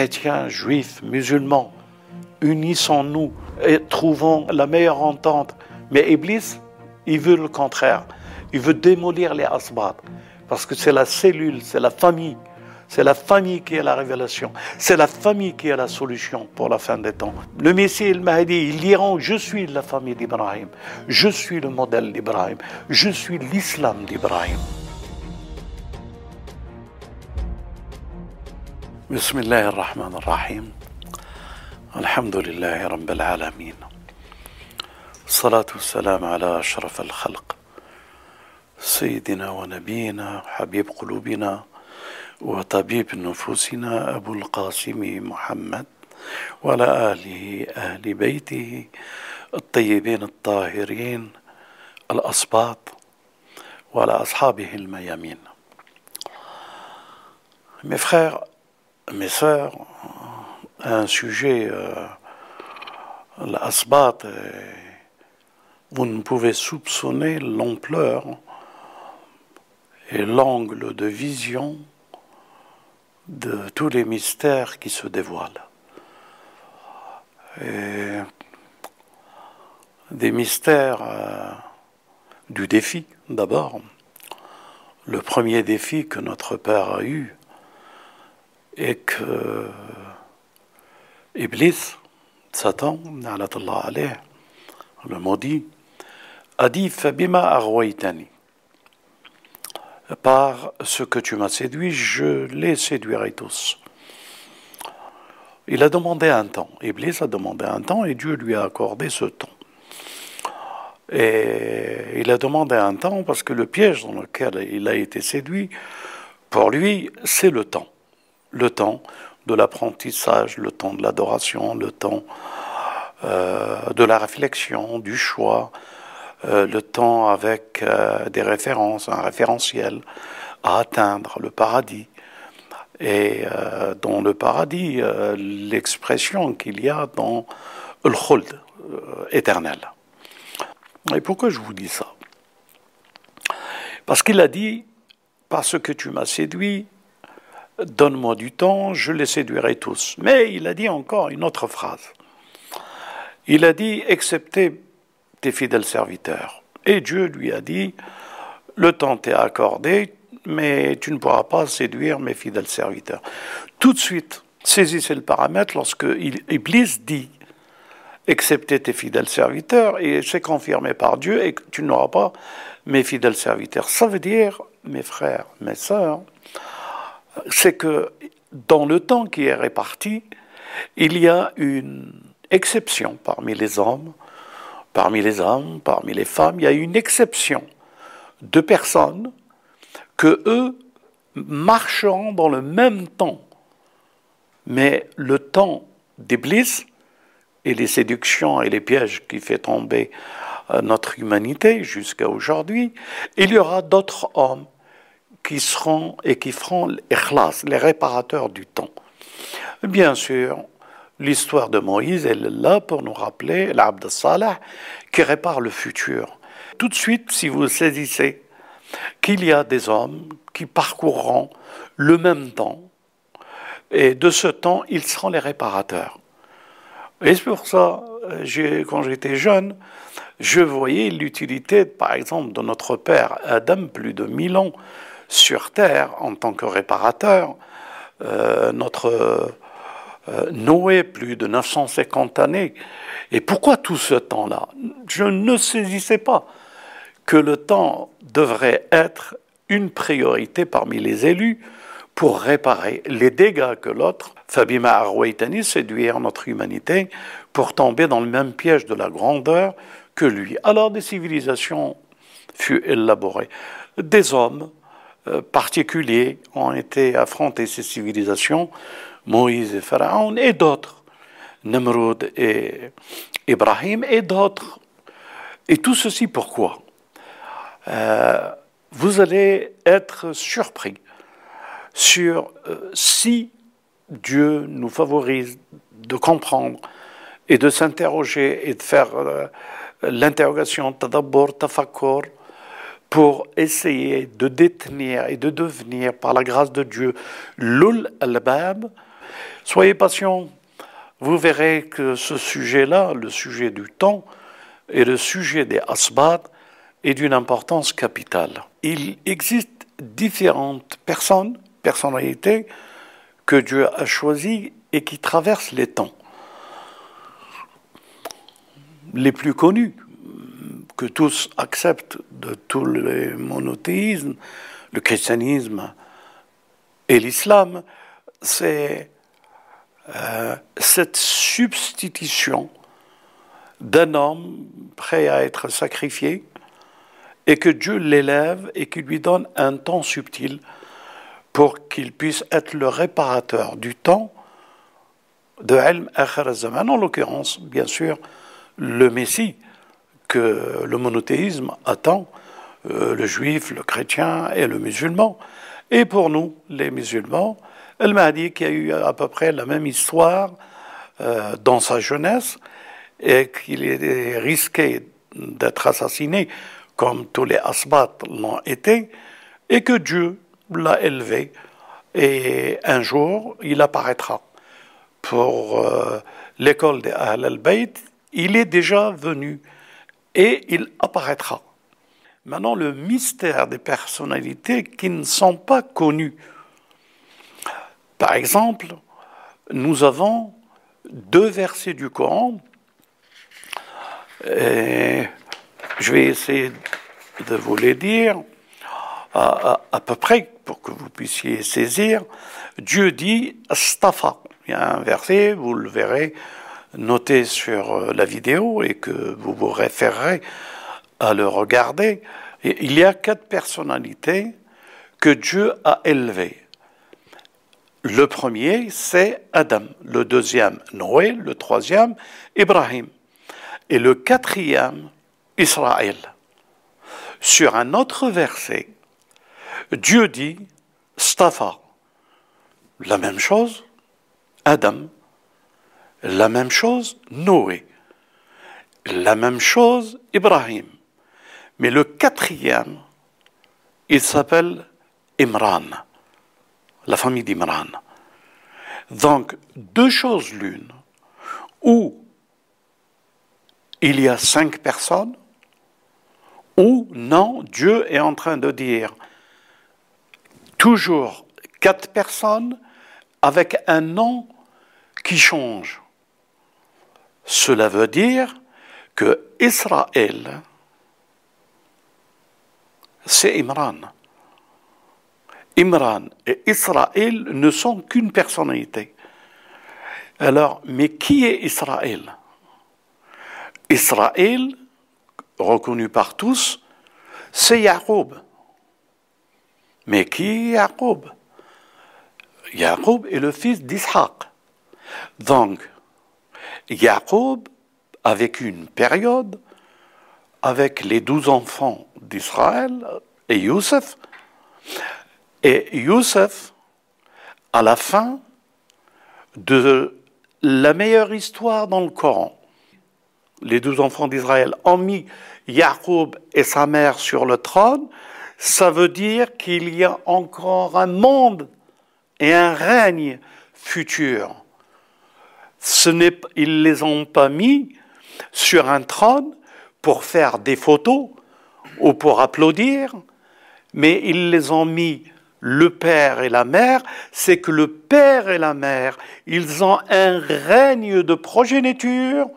chrétiens, juifs, musulmans, unissons-nous et trouvons la meilleure entente. Mais Iblis, il veut le contraire. Il veut démolir les asbab. Parce que c'est la cellule, c'est la famille. C'est la famille qui est la révélation. C'est la famille qui est la solution pour la fin des temps. Le Messie, le Mahdi, ils diront Je suis la famille d'Ibrahim. Je suis le modèle d'Ibrahim. Je suis l'islam d'Ibrahim. بسم الله الرحمن الرحيم. الحمد لله رب العالمين. الصلاة والسلام على أشرف الخلق. سيدنا ونبينا حبيب قلوبنا وطبيب نفوسنا أبو القاسم محمد وعلى آله أهل بيته الطيبين الطاهرين الأصباط وعلى أصحابه الميامين. Mes frères, mes sœurs, un sujet, euh, l'asbat, vous ne pouvez soupçonner l'ampleur et l'angle de vision de tous les mystères qui se dévoilent. Et des mystères euh, du défi, d'abord. Le premier défi que notre Père a eu est que Iblis, Satan, le maudit, a dit Fabima arwaitani par ce que tu m'as séduit, je les séduirai tous. Il a demandé un temps. Iblis a demandé un temps et Dieu lui a accordé ce temps. Et il a demandé un temps parce que le piège dans lequel il a été séduit, pour lui, c'est le temps. Le temps de l'apprentissage, le temps de l'adoration, le temps euh, de la réflexion, du choix, euh, le temps avec euh, des références, un référentiel à atteindre le paradis. Et dans le paradis, l'expression qu'il y a dans le khuld éternel. Et pourquoi je vous dis ça? Parce qu'il a dit, parce que tu m'as séduit, donne-moi du temps, je les séduirai tous. Mais il a dit encore une autre phrase. Il a dit, excepté tes fidèles serviteurs. Et Dieu lui a dit, le temps t'est accordé, mais tu ne pourras pas séduire mes fidèles serviteurs. Tout de suite, saisissez le paramètre lorsque Iblis dit, excepté tes fidèles serviteurs, et c'est confirmé par Dieu, et tu n'auras pas mes fidèles serviteurs. Ça veut dire, mes frères, mes sœurs, c'est que dans le temps qui est réparti, il y a une exception parmi les hommes parmi les hommes, parmi les femmes, il y a une exception de personnes que eux marcheront dans le même temps. Mais le temps d'Iblis et les séductions et les pièges qui fait tomber euh, notre humanité jusqu'à aujourd'hui, il y aura d'autres hommes qui seront et qui feront l'ikhlas, les réparateurs du temps. Bien sûr, L'histoire de Moïse est là pour nous rappeler l'Abd Salah qui répare le futur. Tout de suite, si vous saisissez qu'il y a des hommes qui parcourront le même temps, et de ce temps, ils seront les réparateurs. Et c'est pour ça, quand j'étais jeune, je voyais l'utilité, par exemple, de notre père Adam, plus de mille ans sur Terre en tant que réparateur. Euh, notre euh, Noé, plus de 950 années. Et pourquoi tout ce temps-là? Je ne saisissais pas que le temps devrait être une priorité parmi les élus pour réparer les dégâts que l'autre, Fabima Arwaitani, séduire notre humanité pour tomber dans le même piège de la grandeur que lui. Alors des civilisations furent élaborées. Des hommes particuliers ont été affrontés ces civilisations Moïse et Pharaon et d'autres, Nemrod et Ibrahim et d'autres. Et tout ceci pourquoi? Euh, Vous allez être surpris sur euh, si Dieu nous favorise de comprendre et de s'interroger et de faire euh, l'interrogation tadabbur, tafakkur, pour essayer de détenir et de devenir, par la grâce de Dieu, l'ul al-bab, Soyez patient, vous verrez que ce sujet-là, le sujet du temps et le sujet des asbad, est d'une importance capitale. Il existe différentes personnes, personnalités, que Dieu a choisies et qui traversent les temps. Les plus connus, que tous acceptent de tous les monothéismes, le christianisme et l'islam, c'est euh, cette substitution d'un homme prêt à être sacrifié et que Dieu l'élève et qui lui donne un temps subtil pour qu'il puisse être le réparateur du temps de Akhir Zaman, en l'occurrence, bien sûr, le Messie que le monothéisme attend, euh, le juif, le chrétien et le musulman. Et pour nous, les musulmans, El Mahdi, qui a eu à peu près la même histoire euh, dans sa jeunesse, et qu'il est risqué d'être assassiné comme tous les asbat l'ont été, et que Dieu l'a élevé. Et un jour, il apparaîtra pour euh, l'école des Ahl al-Bayt. Il est déjà venu et il apparaîtra. Maintenant, le mystère des personnalités qui ne sont pas connues. Par exemple, nous avons deux versets du Coran. Je vais essayer de vous les dire à, peu près pour que vous puissiez saisir. Dieu dit Stafa. Il y a un verset, vous le verrez noté sur la vidéo et que vous vous référerez à le regarder. Il y a quatre personnalités que Dieu a élevées. Le premier, c'est Adam. Le deuxième, Noé. Le troisième, Ibrahim. Et le quatrième, Israël. Sur un autre verset, Dieu dit Stafa. La même chose, Adam. La même chose, Noé. La même chose, Ibrahim. Mais le quatrième, il s'appelle Imran la famille d'Imran. Donc, deux choses l'une, ou il y a cinq personnes, ou non, Dieu est en train de dire toujours quatre personnes avec un nom qui change. Cela veut dire que Israël, c'est Imran. Imran et Israël ne sont qu'une personnalité. Alors, mais qui est Israël? Israël, reconnu par tous, c'est Jacob. Mais qui est Jacob Jacob est le fils d'Ishaq. Donc, Jacob a vécu une période avec les douze enfants d'Israël et Youssef, et Youssef, à la fin de la meilleure histoire dans le Coran, les douze enfants d'Israël ont mis Jacob et sa mère sur le trône, ça veut dire qu'il y a encore un monde et un règne futur. Ce n'est, ils les ont pas mis sur un trône pour faire des photos ou pour applaudir, mais ils les ont mis le père et la mère, c'est que le père et la mère, ils ont un règne de progéniture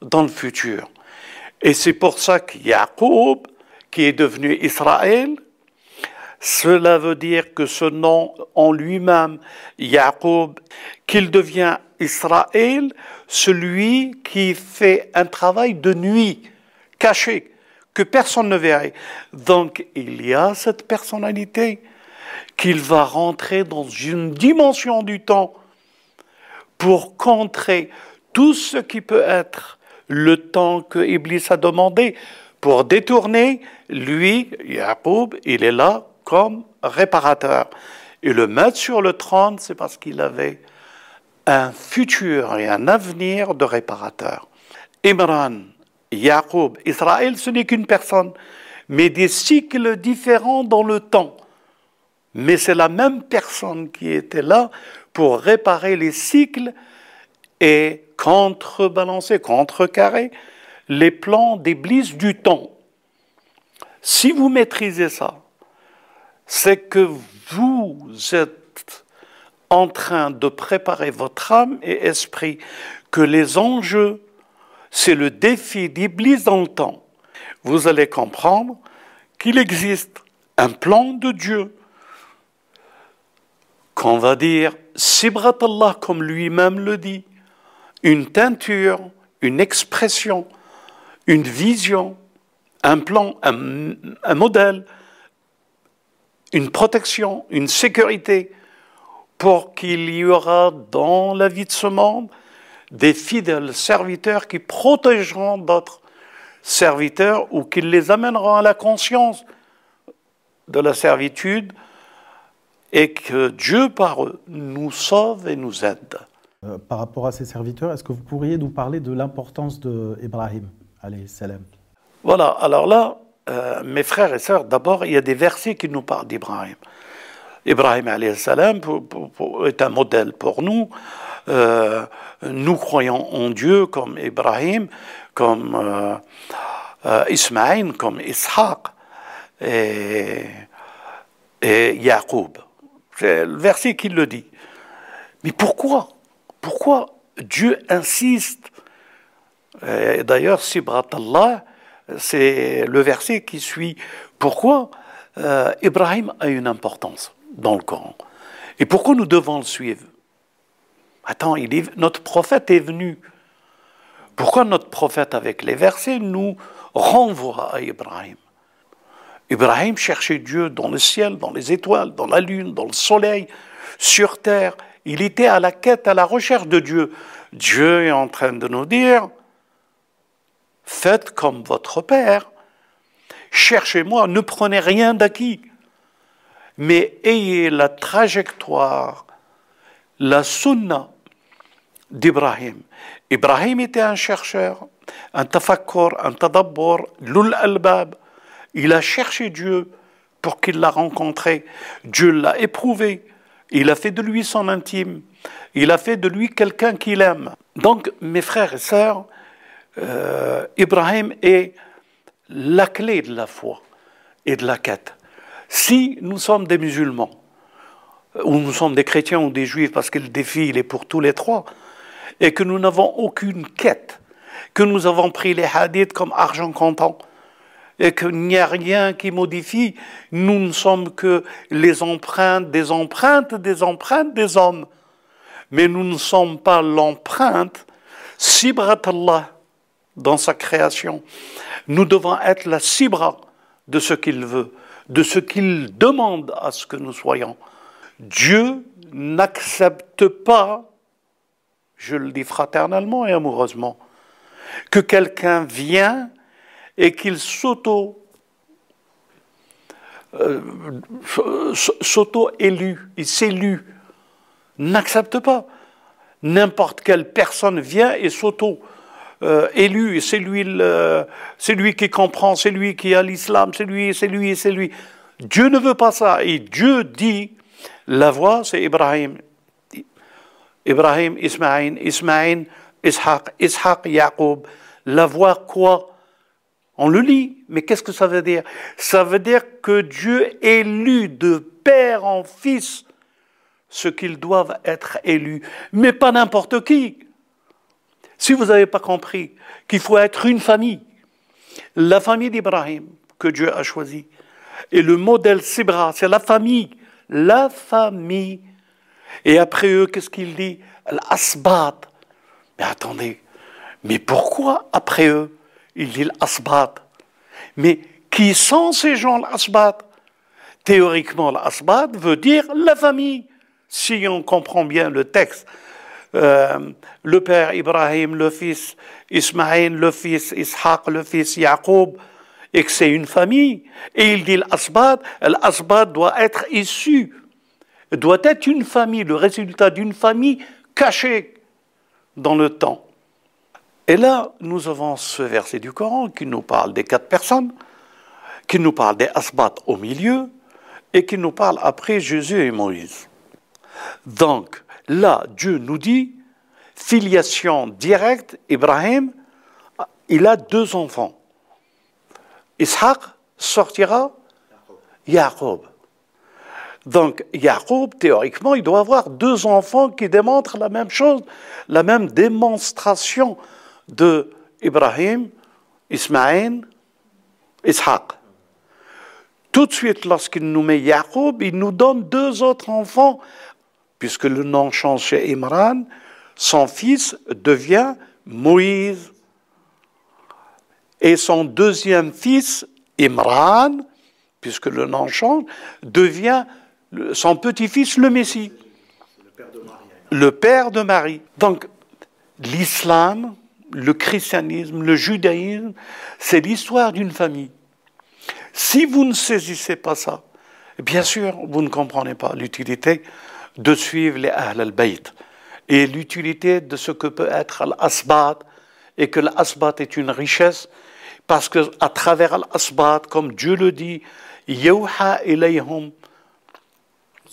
dans le futur. Et c'est pour ça que Jacob, qui est devenu Israël, cela veut dire que ce nom en lui-même, Jacob, qu'il devient Israël, celui qui fait un travail de nuit, caché, que personne ne verrait. Donc il y a cette personnalité qu'il va rentrer dans une dimension du temps pour contrer tout ce qui peut être le temps que Iblis a demandé pour détourner, lui, Jacob, il est là comme réparateur. Et le mettre sur le trône, c'est parce qu'il avait un futur et un avenir de réparateur. Imran, Jacob, Israël, ce n'est qu'une personne, mais des cycles différents dans le temps mais c'est la même personne qui était là pour réparer les cycles et contrebalancer, contrecarrer les plans d'Iblis du temps. Si vous maîtrisez ça, c'est que vous êtes en train de préparer votre âme et esprit, que les enjeux, c'est le défi d'Iblis dans le temps. Vous allez comprendre qu'il existe un plan de Dieu qu'on va dire Sibrat Allah comme lui-même le dit, une teinture, une expression, une vision, un plan, un, modèle, une protection, une sécurité pour qu'il y aura dans la vie de ce monde des fidèles serviteurs qui protégeront d'autres serviteurs ou qui les amèneront à la conscience de la servitude et que Dieu par eux nous sauve et nous aide. Euh, par rapport à ces serviteurs, est-ce que vous pourriez nous parler de l'importance d'Ibrahim salam? Voilà, alors là, euh, mes frères et sœurs, d'abord, il y a des versets qui nous parlent d'Ibrahim. Ibrahim salam est un modèle pour nous. Euh, nous croyons en Dieu comme Ibrahim, comme euh, Ismaïl, comme Ishaq et, et Yacoub. C'est le verset qui le dit. Mais pourquoi? Pourquoi Dieu insiste? D'ailleurs, Sibrat Allah, c'est le verset qui suit. Pourquoi euh, Ibrahim a une importance dans le Coran Et pourquoi nous devons le suivre? Attends, notre prophète est venu. Pourquoi notre prophète, avec les versets, nous renvoie à Ibrahim? Ibrahim cherchait Dieu dans le ciel, dans les étoiles, dans la lune, dans le soleil, sur terre. Il était à la quête, à la recherche de Dieu. Dieu est en train de nous dire, faites comme votre Père. Cherchez-moi, ne prenez rien d'acquis, mais ayez la trajectoire, la sunna d'Ibrahim. Ibrahim était un chercheur, un tafakkur, un tadabbur, l'ul albab. Il a cherché Dieu pour qu'il l'a rencontré. Dieu l'a éprouvé. Il a fait de lui son intime. Il a fait de lui quelqu'un qu'il aime. Donc, mes frères et sœurs, euh, Ibrahim est la clé de la foi et de la quête. Si nous sommes des musulmans, ou nous sommes des chrétiens ou des juifs, parce que le défi il est pour tous les trois, et que nous n'avons aucune quête, que nous avons pris les hadiths comme argent comptant, et qu'il n'y a rien qui modifie, nous ne sommes que les empreintes des empreintes des empreintes des hommes. Mais nous ne sommes pas l'empreinte, Sibrat Allah, dans sa création. Nous devons être la cibra de ce qu'il veut, de ce qu'il demande à ce que nous soyons. Dieu n'accepte pas, je le dis fraternellement et amoureusement, que quelqu'un vient et qu'il s'auto euh, s'auto-élu, il s'élu, n'accepte pas. N'importe quelle personne vient et s'auto euh, élu, c'est lui, lui qui comprend, c'est lui qui a l'islam, c'est lui, c'est lui, c'est lui. Dieu ne veut pas ça. Et Dieu dit, la voix, c'est Ibrahim. Ibrahim, Ismaïl, Ismaïl, Ishaq, Ishaq, Yaqub. La voix quoi? On le lit, mais qu'est-ce que ça veut dire? Ça veut dire que Dieu élu de père en fils ce qu'ils doivent être élus, mais pas n'importe qui. Si vous n'avez pas compris qu'il faut être une famille, la famille d'Ibrahim que Dieu a choisie, et le modèle Sibra, c'est la famille, la famille. Et après eux, qu'est-ce qu'il dit? L'asbat. Mais attendez, mais pourquoi après eux, il dit l'asbat? Mais qui sont ces gens, l'asbat? Théoriquement, l'asbat veut dire la famille, si on comprend bien le texte. Euh, le père Ibrahim, le fils Ismaïl, le fils Ishaq, le fils Yaqub, et que c'est une famille. Et il dit l'asbad, l'asbad doit être issu, doit être une famille, le résultat d'une famille cachée dans le temps. Et là, nous avons ce verset du Coran qui nous parle des quatre personnes, qui nous parle des asbats au milieu, et qui nous parle après Jésus et Moïse. Donc, là, Dieu nous dit, filiation directe, Ibrahim, il a deux enfants. Ishaq sortira Jacob. Donc, Jacob, théoriquement, il doit avoir deux enfants qui démontrent la même chose, la même démonstration de Ibrahim, Ismaël, Ishaq. Tout de suite, lorsqu'il nous met Jacob, il nous donne deux autres enfants, puisque le nom change chez Imran, son fils devient Moïse. Et son deuxième fils, Imran, puisque le nom change, devient son petit-fils, le Messie. Le père de Marie. Donc, l'islam, le christianisme, le judaïsme, c'est l'histoire d'une famille. Si vous ne saisissez pas ça, bien sûr, vous ne comprenez pas l'utilité de suivre les Ahl al-Bayt et l'utilité de ce que peut être l'asbat et que l'asbat est une richesse parce que à travers l'asbat, comme Dieu le dit, yawha ilayhum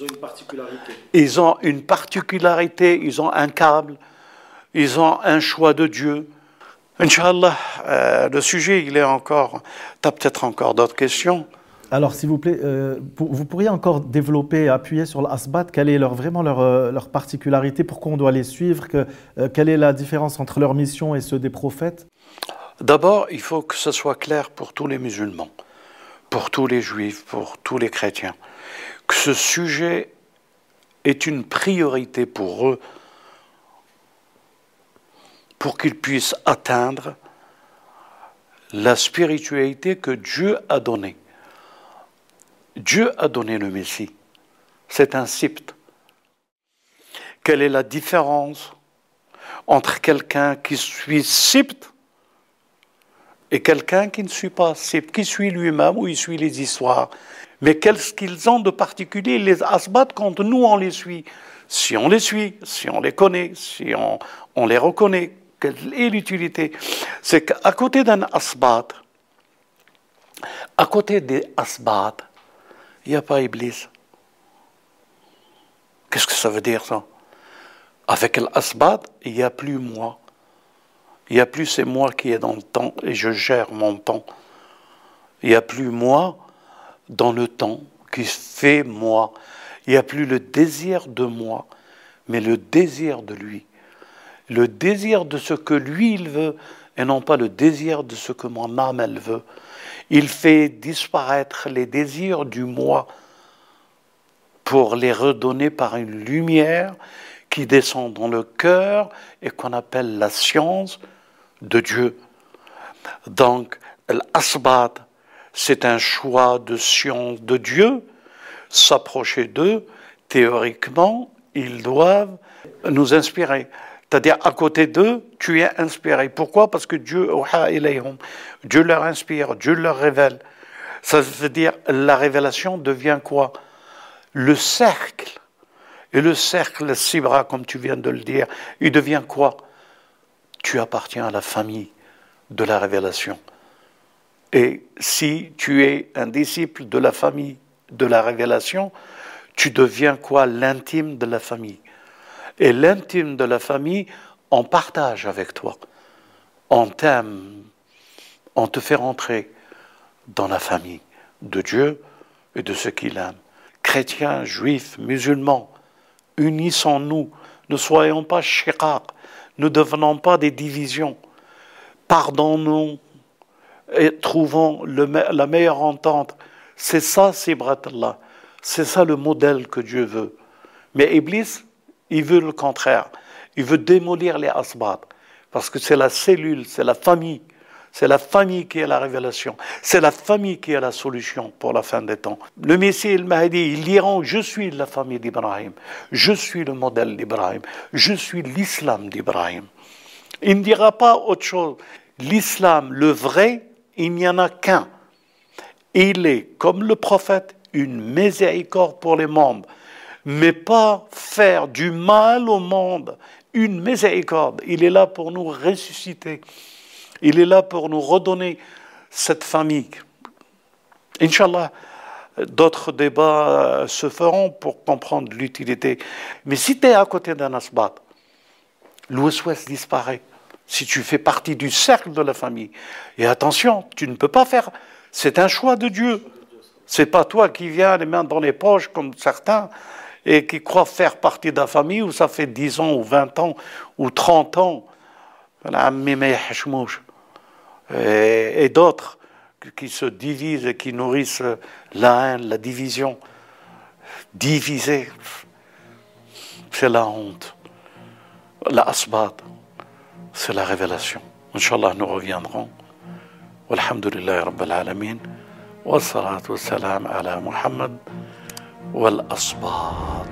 ils ont une particularité. Ils ont une particularité, ils ont un câble, ils ont un choix de Dieu. Inch'Allah, euh, le sujet, il est encore. Tu as peut-être encore d'autres questions alors, s'il vous plaît, euh, vous pourriez encore développer, appuyer sur l'asbat, quelle est leur, vraiment leur, euh, leur, particularité, pourquoi on doit les suivre, que, quelle est la différence entre leur mission et ceux des prophètes? D'abord, il faut que ce soit clair pour tous les musulmans, pour tous les juifs, pour tous les chrétiens, que ce sujet est une priorité pour eux pour qu'ils puissent atteindre la spiritualité que Dieu a donnée. Dieu a donné le Messie. C'est un sipt. Quelle est la différence entre quelqu'un qui suit sipt et quelqu'un qui ne suit pas sipt, qui suit lui-même ou il suit les histoires? Mais qu'est-ce qu'ils ont de particulier, les asbat, quand nous on les suit Si on les suit, si on les connaît, si on, on les reconnaît, quelle est l'utilité? C'est qu'à côté d'un asbat, à côté des asbat, il n'y a pas Iblis. Qu'est-ce que ça veut dire ça? Avec l'asbat, il n'y a plus moi. Il n'y a plus c'est moi qui est dans le temps et je gère mon temps. Il n'y a plus moi dans le temps qui fait moi. Il n'y a plus le désir de moi, mais le désir de lui le désir de ce que lui il veut et non pas le désir de ce que mon âme elle veut. Il fait disparaître les désirs du moi pour les redonner par une lumière qui descend dans le cœur et qu'on appelle la science de Dieu. Donc, l'asbat, c'est un choix de science de Dieu. S'approcher d'eux, théoriquement, ils doivent nous inspirer. C'est-à-dire, à côté d'eux, tu es inspiré. Pourquoi? Parce que Dieu, Dieu leur inspire, Dieu leur révèle. Ça veut dire, la révélation devient quoi? Le cercle. Et le cercle, Sibra, comme tu viens de le dire, il devient quoi? Tu appartiens à la famille de la révélation. Et si tu es un disciple de la famille de la révélation, tu deviens quoi? L'intime de la famille. Et l'intime de la famille, on partage avec toi. On t'aime, on te fait rentrer dans la famille de Dieu et de ceux qu'il aime. Chrétiens, juifs, musulmans, unissons-nous, ne soyons pas shiqaq, ne devenons pas des divisions. Pardonnons et trouvons la meilleure entente. C'est ça, Allah. C'est ça le modèle que Dieu veut. Mais Iblis, il veut le contraire. Il veut démolir les asbat. Parce que c'est la cellule, c'est la famille. C'est la famille qui est la révélation. C'est la famille qui est la solution pour la fin des temps. Le Messie il m'a dit, ils diront, je suis la famille d'Ibrahim. Je suis le modèle d'Ibrahim. Je suis l'islam d'Ibrahim. Il ne dira pas autre chose. L'islam, le vrai, il n'y en a qu'un. Il est, comme le prophète, une miséricorde pour les membres mais pas faire du mal au monde une miséricorde. Il est là pour nous ressusciter. Il est là pour nous redonner cette famille. Inch'Allah, d'autres débats se feront pour comprendre l'utilité. Mais si tu es à côté d'un asbat, l'ouest-ouest disparaît. Si tu fais partie du cercle de la famille. Et attention, tu ne peux pas faire. C'est un choix de Dieu. C'est pas toi qui viens les mains dans les poches comme certains et qui croient faire partie de la famille où ça fait 10 ans ou 20 ans ou 30 ans. Et, et d'autres qui se divisent et qui nourrissent la haine, la division. Diviser, c'est la honte. La asbad, c'est la révélation. Inch'Allah, nous reviendrons. Walhamdulillah Rabbil Alamin. والصلاة والسلام على محمد والأصباط.